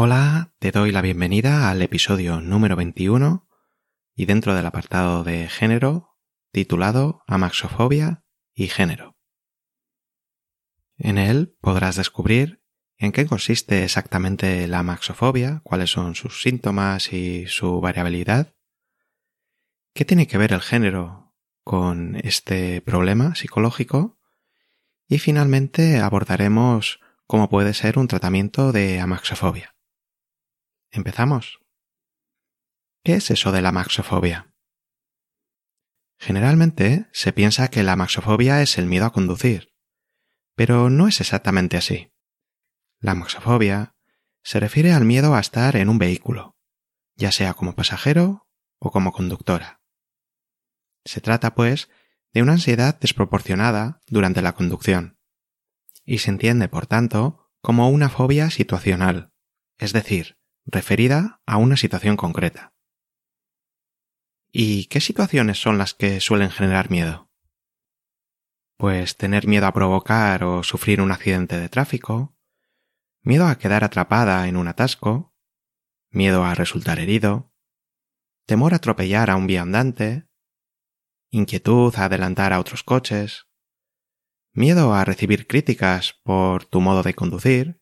Hola, te doy la bienvenida al episodio número 21 y dentro del apartado de género titulado Amaxofobia y género. En él podrás descubrir en qué consiste exactamente la amaxofobia, cuáles son sus síntomas y su variabilidad, qué tiene que ver el género con este problema psicológico y finalmente abordaremos cómo puede ser un tratamiento de amaxofobia. ¿Empezamos? ¿Qué es eso de la maxofobia? Generalmente se piensa que la maxofobia es el miedo a conducir, pero no es exactamente así. La maxofobia se refiere al miedo a estar en un vehículo, ya sea como pasajero o como conductora. Se trata, pues, de una ansiedad desproporcionada durante la conducción, y se entiende, por tanto, como una fobia situacional, es decir, referida a una situación concreta. ¿Y qué situaciones son las que suelen generar miedo? Pues tener miedo a provocar o sufrir un accidente de tráfico, miedo a quedar atrapada en un atasco, miedo a resultar herido, temor a atropellar a un viandante, inquietud a adelantar a otros coches, miedo a recibir críticas por tu modo de conducir,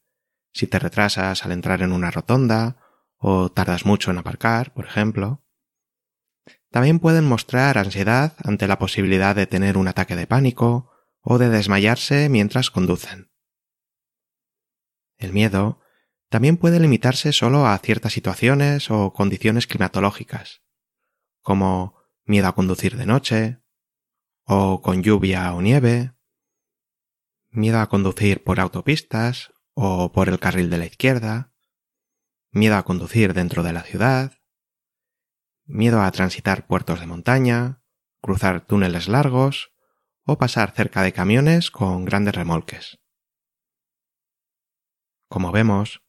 si te retrasas al entrar en una rotonda o tardas mucho en aparcar, por ejemplo. También pueden mostrar ansiedad ante la posibilidad de tener un ataque de pánico o de desmayarse mientras conducen. El miedo también puede limitarse solo a ciertas situaciones o condiciones climatológicas, como miedo a conducir de noche, o con lluvia o nieve, miedo a conducir por autopistas o por el carril de la izquierda, miedo a conducir dentro de la ciudad, miedo a transitar puertos de montaña, cruzar túneles largos o pasar cerca de camiones con grandes remolques. Como vemos,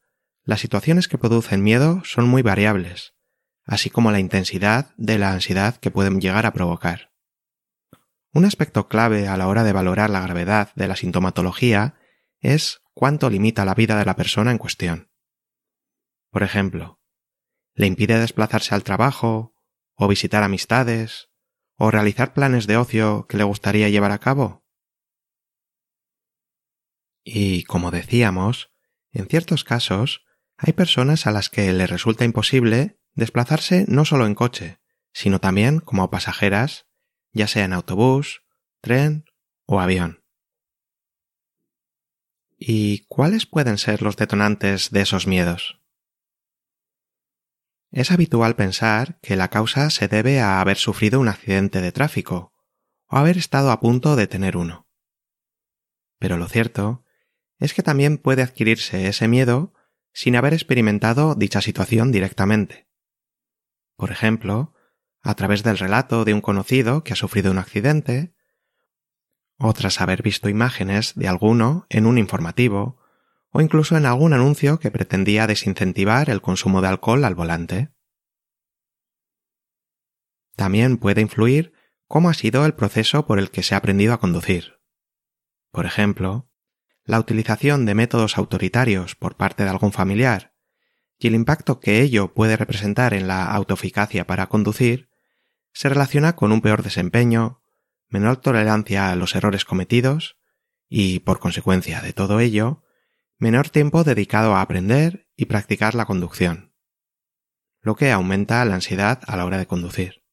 las situaciones que producen miedo son muy variables, así como la intensidad de la ansiedad que pueden llegar a provocar. Un aspecto clave a la hora de valorar la gravedad de la sintomatología es cuánto limita la vida de la persona en cuestión. Por ejemplo, le impide desplazarse al trabajo, o visitar amistades, o realizar planes de ocio que le gustaría llevar a cabo. Y, como decíamos, en ciertos casos hay personas a las que le resulta imposible desplazarse no solo en coche, sino también como pasajeras, ya sea en autobús, tren o avión. ¿Y cuáles pueden ser los detonantes de esos miedos? Es habitual pensar que la causa se debe a haber sufrido un accidente de tráfico o haber estado a punto de tener uno. Pero lo cierto es que también puede adquirirse ese miedo sin haber experimentado dicha situación directamente. Por ejemplo, a través del relato de un conocido que ha sufrido un accidente, o tras haber visto imágenes de alguno en un informativo, o incluso en algún anuncio que pretendía desincentivar el consumo de alcohol al volante. También puede influir cómo ha sido el proceso por el que se ha aprendido a conducir. Por ejemplo, la utilización de métodos autoritarios por parte de algún familiar y el impacto que ello puede representar en la autoeficacia para conducir se relaciona con un peor desempeño, menor tolerancia a los errores cometidos y, por consecuencia de todo ello, menor tiempo dedicado a aprender y practicar la conducción, lo que aumenta la ansiedad a la hora de conducir.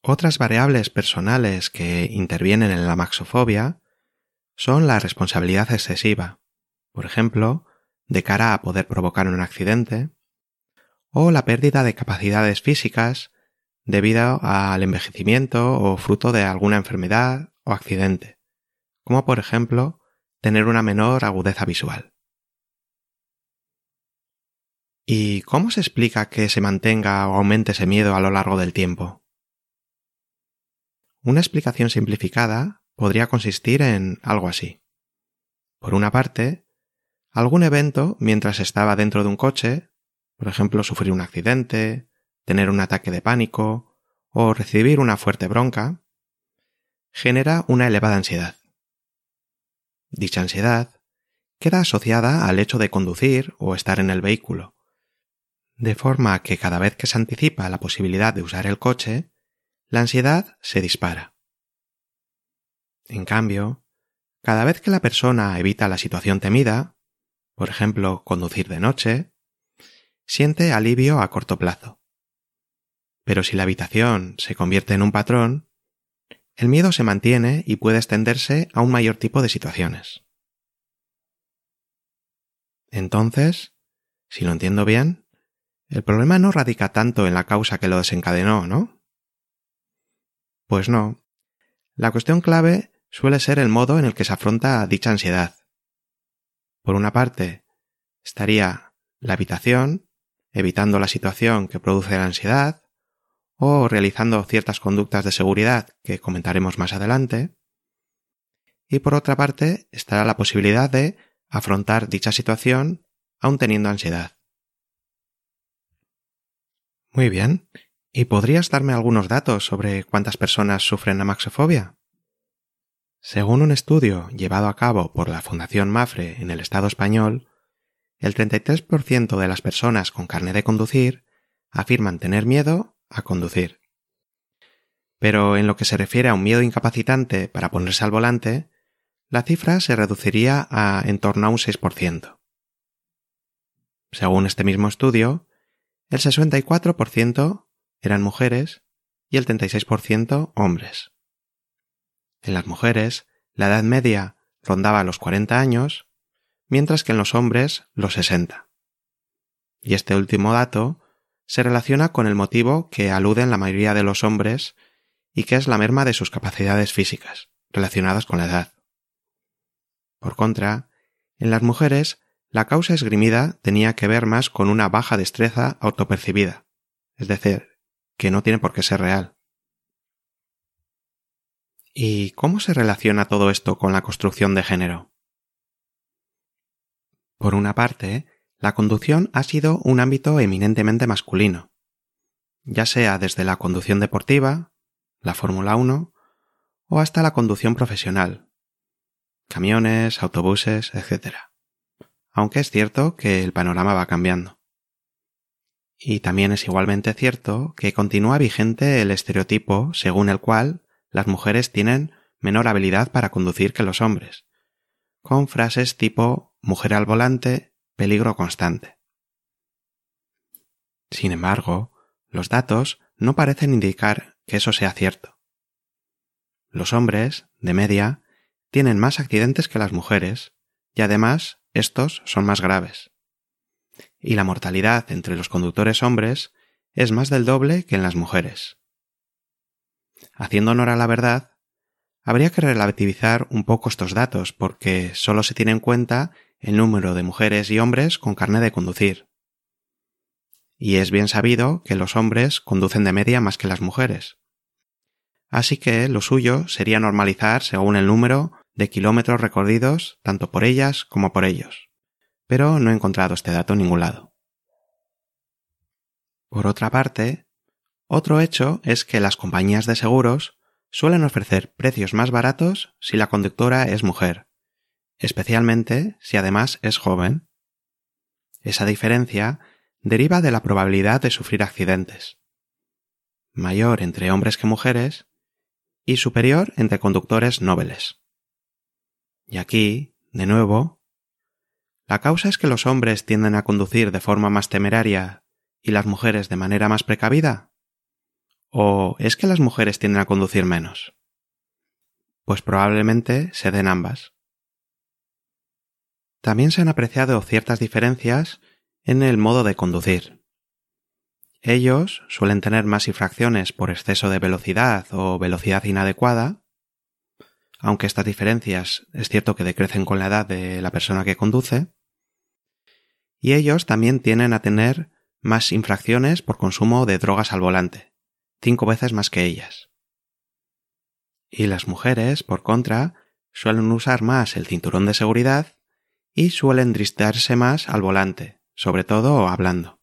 Otras variables personales que intervienen en la maxofobia son la responsabilidad excesiva, por ejemplo, de cara a poder provocar un accidente, o la pérdida de capacidades físicas debido al envejecimiento o fruto de alguna enfermedad o accidente, como por ejemplo tener una menor agudeza visual. ¿Y cómo se explica que se mantenga o aumente ese miedo a lo largo del tiempo? Una explicación simplificada podría consistir en algo así. Por una parte, algún evento mientras estaba dentro de un coche, por ejemplo sufrir un accidente, tener un ataque de pánico o recibir una fuerte bronca, genera una elevada ansiedad. Dicha ansiedad queda asociada al hecho de conducir o estar en el vehículo, de forma que cada vez que se anticipa la posibilidad de usar el coche, la ansiedad se dispara. En cambio, cada vez que la persona evita la situación temida, por ejemplo, conducir de noche, siente alivio a corto plazo. Pero si la habitación se convierte en un patrón, el miedo se mantiene y puede extenderse a un mayor tipo de situaciones. Entonces, si lo entiendo bien, el problema no radica tanto en la causa que lo desencadenó, ¿no? Pues no. La cuestión clave suele ser el modo en el que se afronta dicha ansiedad. Por una parte, estaría la habitación, evitando la situación que produce la ansiedad, o realizando ciertas conductas de seguridad que comentaremos más adelante. Y por otra parte, estará la posibilidad de afrontar dicha situación aún teniendo ansiedad. Muy bien. ¿Y podrías darme algunos datos sobre cuántas personas sufren amaxofobia? Según un estudio llevado a cabo por la Fundación Mafre en el Estado español, el 33% de las personas con carne de conducir afirman tener miedo a conducir. Pero en lo que se refiere a un miedo incapacitante para ponerse al volante, la cifra se reduciría a en torno a un 6%. Según este mismo estudio, el 64% eran mujeres y el 36% hombres. En las mujeres, la edad media rondaba los 40 años, mientras que en los hombres los 60. Y este último dato se relaciona con el motivo que aluden la mayoría de los hombres y que es la merma de sus capacidades físicas, relacionadas con la edad. Por contra, en las mujeres, la causa esgrimida tenía que ver más con una baja destreza autopercibida, es decir, que no tiene por qué ser real. ¿Y cómo se relaciona todo esto con la construcción de género? Por una parte, la conducción ha sido un ámbito eminentemente masculino, ya sea desde la conducción deportiva, la Fórmula 1, o hasta la conducción profesional, camiones, autobuses, etc. Aunque es cierto que el panorama va cambiando. Y también es igualmente cierto que continúa vigente el estereotipo según el cual las mujeres tienen menor habilidad para conducir que los hombres, con frases tipo mujer al volante, peligro constante. Sin embargo, los datos no parecen indicar que eso sea cierto. Los hombres, de media, tienen más accidentes que las mujeres, y además estos son más graves. Y la mortalidad entre los conductores hombres es más del doble que en las mujeres. Haciendo honor a la verdad, habría que relativizar un poco estos datos porque solo se tiene en cuenta el número de mujeres y hombres con carne de conducir. Y es bien sabido que los hombres conducen de media más que las mujeres. Así que lo suyo sería normalizar según el número de kilómetros recorridos tanto por ellas como por ellos. Pero no he encontrado este dato en ningún lado. Por otra parte, otro hecho es que las compañías de seguros suelen ofrecer precios más baratos si la conductora es mujer, especialmente si además es joven. Esa diferencia deriva de la probabilidad de sufrir accidentes, mayor entre hombres que mujeres y superior entre conductores nobles. Y aquí, de nuevo, la causa es que los hombres tienden a conducir de forma más temeraria y las mujeres de manera más precavida. ¿O es que las mujeres tienden a conducir menos? Pues probablemente se den ambas. También se han apreciado ciertas diferencias en el modo de conducir. ellos suelen tener más infracciones por exceso de velocidad o velocidad inadecuada, aunque estas diferencias es cierto que decrecen con la edad de la persona que conduce, y ellos también tienen a tener más infracciones por consumo de drogas al volante, cinco veces más que ellas. Y las mujeres, por contra, suelen usar más el cinturón de seguridad y suelen dristearse más al volante, sobre todo hablando.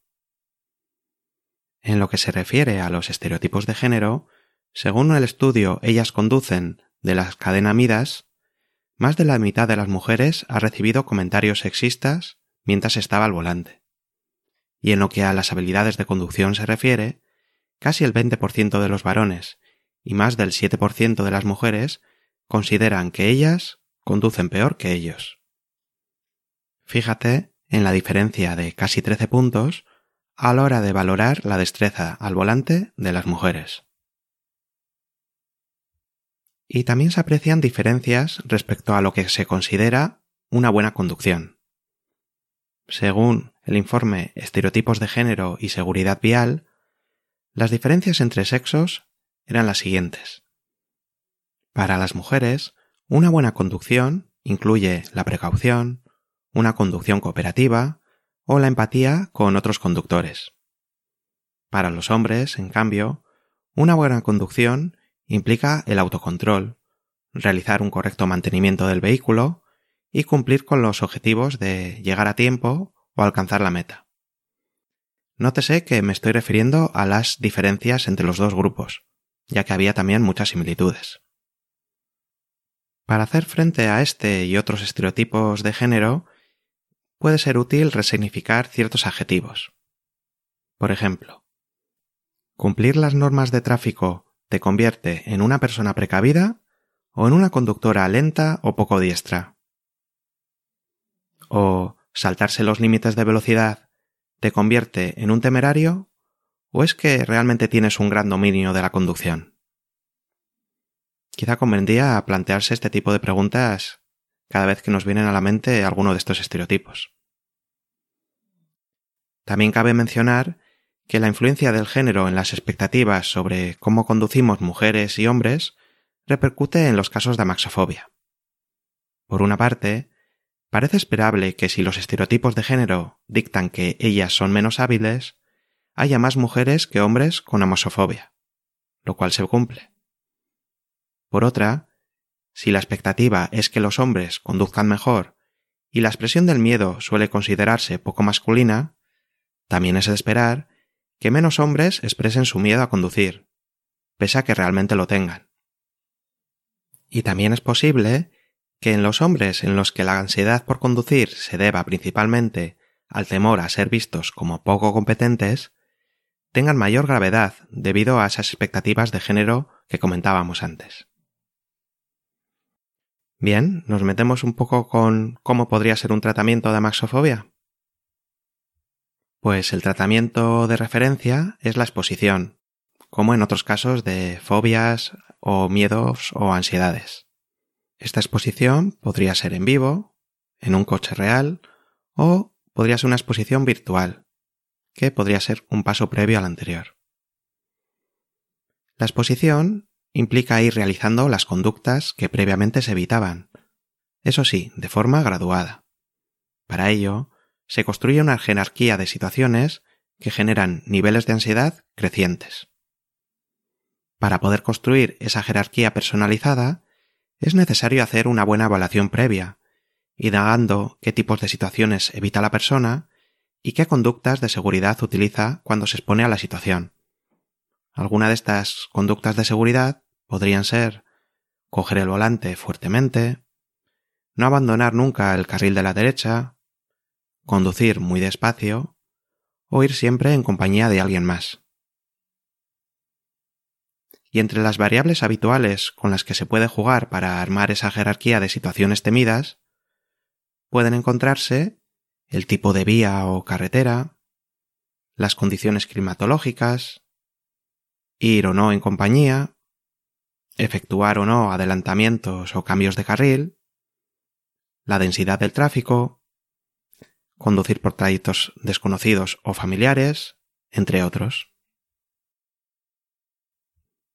En lo que se refiere a los estereotipos de género, según el estudio Ellas conducen de las cadena Midas, más de la mitad de las mujeres ha recibido comentarios sexistas mientras estaba al volante. Y en lo que a las habilidades de conducción se refiere, casi el 20% de los varones y más del 7% de las mujeres consideran que ellas conducen peor que ellos. Fíjate en la diferencia de casi 13 puntos a la hora de valorar la destreza al volante de las mujeres. Y también se aprecian diferencias respecto a lo que se considera una buena conducción. Según el informe Estereotipos de Género y Seguridad Vial, las diferencias entre sexos eran las siguientes. Para las mujeres, una buena conducción incluye la precaución, una conducción cooperativa o la empatía con otros conductores. Para los hombres, en cambio, una buena conducción implica el autocontrol, realizar un correcto mantenimiento del vehículo y cumplir con los objetivos de llegar a tiempo o alcanzar la meta. Nótese que me estoy refiriendo a las diferencias entre los dos grupos, ya que había también muchas similitudes. Para hacer frente a este y otros estereotipos de género, puede ser útil resignificar ciertos adjetivos. Por ejemplo, cumplir las normas de tráfico te convierte en una persona precavida o en una conductora lenta o poco diestra. O saltarse los límites de velocidad te convierte en un temerario o es que realmente tienes un gran dominio de la conducción. Quizá convendría plantearse este tipo de preguntas cada vez que nos vienen a la mente alguno de estos estereotipos. También cabe mencionar que la influencia del género en las expectativas sobre cómo conducimos mujeres y hombres repercute en los casos de amaxofobia. Por una parte, parece esperable que si los estereotipos de género dictan que ellas son menos hábiles, haya más mujeres que hombres con amaxofobia, lo cual se cumple. Por otra, si la expectativa es que los hombres conduzcan mejor y la expresión del miedo suele considerarse poco masculina, también es de esperar que menos hombres expresen su miedo a conducir, pese a que realmente lo tengan. Y también es posible que en los hombres en los que la ansiedad por conducir se deba principalmente al temor a ser vistos como poco competentes, tengan mayor gravedad debido a esas expectativas de género que comentábamos antes. Bien, nos metemos un poco con cómo podría ser un tratamiento de amaxofobia. Pues el tratamiento de referencia es la exposición, como en otros casos de fobias o miedos o ansiedades. Esta exposición podría ser en vivo, en un coche real o podría ser una exposición virtual, que podría ser un paso previo al anterior. La exposición implica ir realizando las conductas que previamente se evitaban, eso sí, de forma graduada. Para ello, se construye una jerarquía de situaciones que generan niveles de ansiedad crecientes. Para poder construir esa jerarquía personalizada, es necesario hacer una buena evaluación previa, indagando qué tipos de situaciones evita la persona y qué conductas de seguridad utiliza cuando se expone a la situación. Alguna de estas conductas de seguridad podrían ser coger el volante fuertemente, no abandonar nunca el carril de la derecha, conducir muy despacio o ir siempre en compañía de alguien más. Y entre las variables habituales con las que se puede jugar para armar esa jerarquía de situaciones temidas, pueden encontrarse el tipo de vía o carretera, las condiciones climatológicas, ir o no en compañía, efectuar o no adelantamientos o cambios de carril, la densidad del tráfico, conducir por trayectos desconocidos o familiares, entre otros.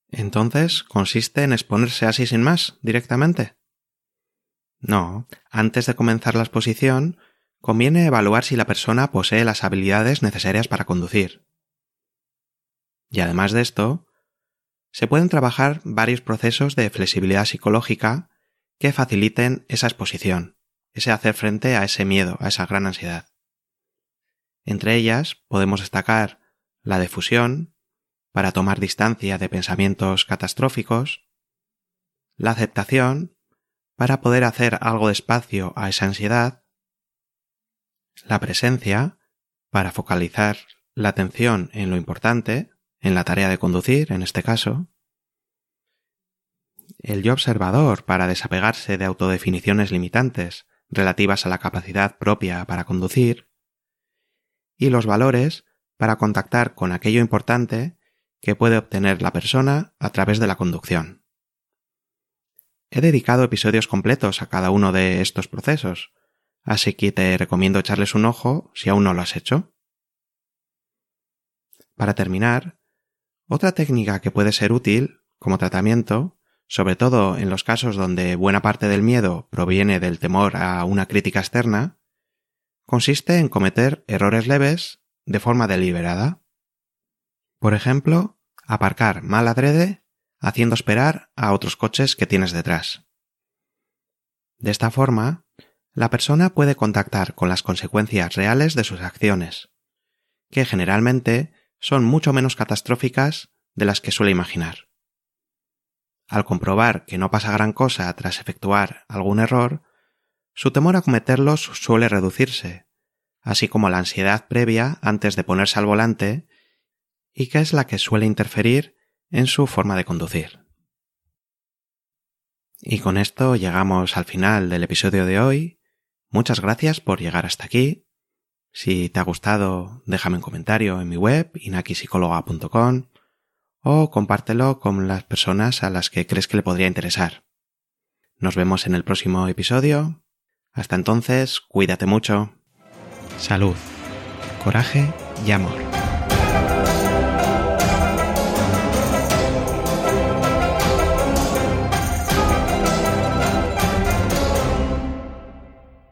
Entonces, ¿consiste en exponerse así sin más, directamente? No, antes de comenzar la exposición, conviene evaluar si la persona posee las habilidades necesarias para conducir. Y además de esto, se pueden trabajar varios procesos de flexibilidad psicológica que faciliten esa exposición, ese hacer frente a ese miedo, a esa gran ansiedad. Entre ellas podemos destacar la defusión, para tomar distancia de pensamientos catastróficos, la aceptación, para poder hacer algo de espacio a esa ansiedad, la presencia, para focalizar la atención en lo importante, en la tarea de conducir, en este caso, el yo observador para desapegarse de autodefiniciones limitantes relativas a la capacidad propia para conducir, y los valores para contactar con aquello importante que puede obtener la persona a través de la conducción. He dedicado episodios completos a cada uno de estos procesos, así que te recomiendo echarles un ojo si aún no lo has hecho. Para terminar, otra técnica que puede ser útil como tratamiento, sobre todo en los casos donde buena parte del miedo proviene del temor a una crítica externa, consiste en cometer errores leves de forma deliberada. Por ejemplo, aparcar mal adrede haciendo esperar a otros coches que tienes detrás. De esta forma, la persona puede contactar con las consecuencias reales de sus acciones, que generalmente son mucho menos catastróficas de las que suele imaginar. Al comprobar que no pasa gran cosa tras efectuar algún error, su temor a cometerlos suele reducirse, así como la ansiedad previa antes de ponerse al volante y que es la que suele interferir en su forma de conducir. Y con esto llegamos al final del episodio de hoy. Muchas gracias por llegar hasta aquí. Si te ha gustado, déjame un comentario en mi web, inakisicóloga.com, o compártelo con las personas a las que crees que le podría interesar. Nos vemos en el próximo episodio. Hasta entonces, cuídate mucho. Salud, coraje y amor.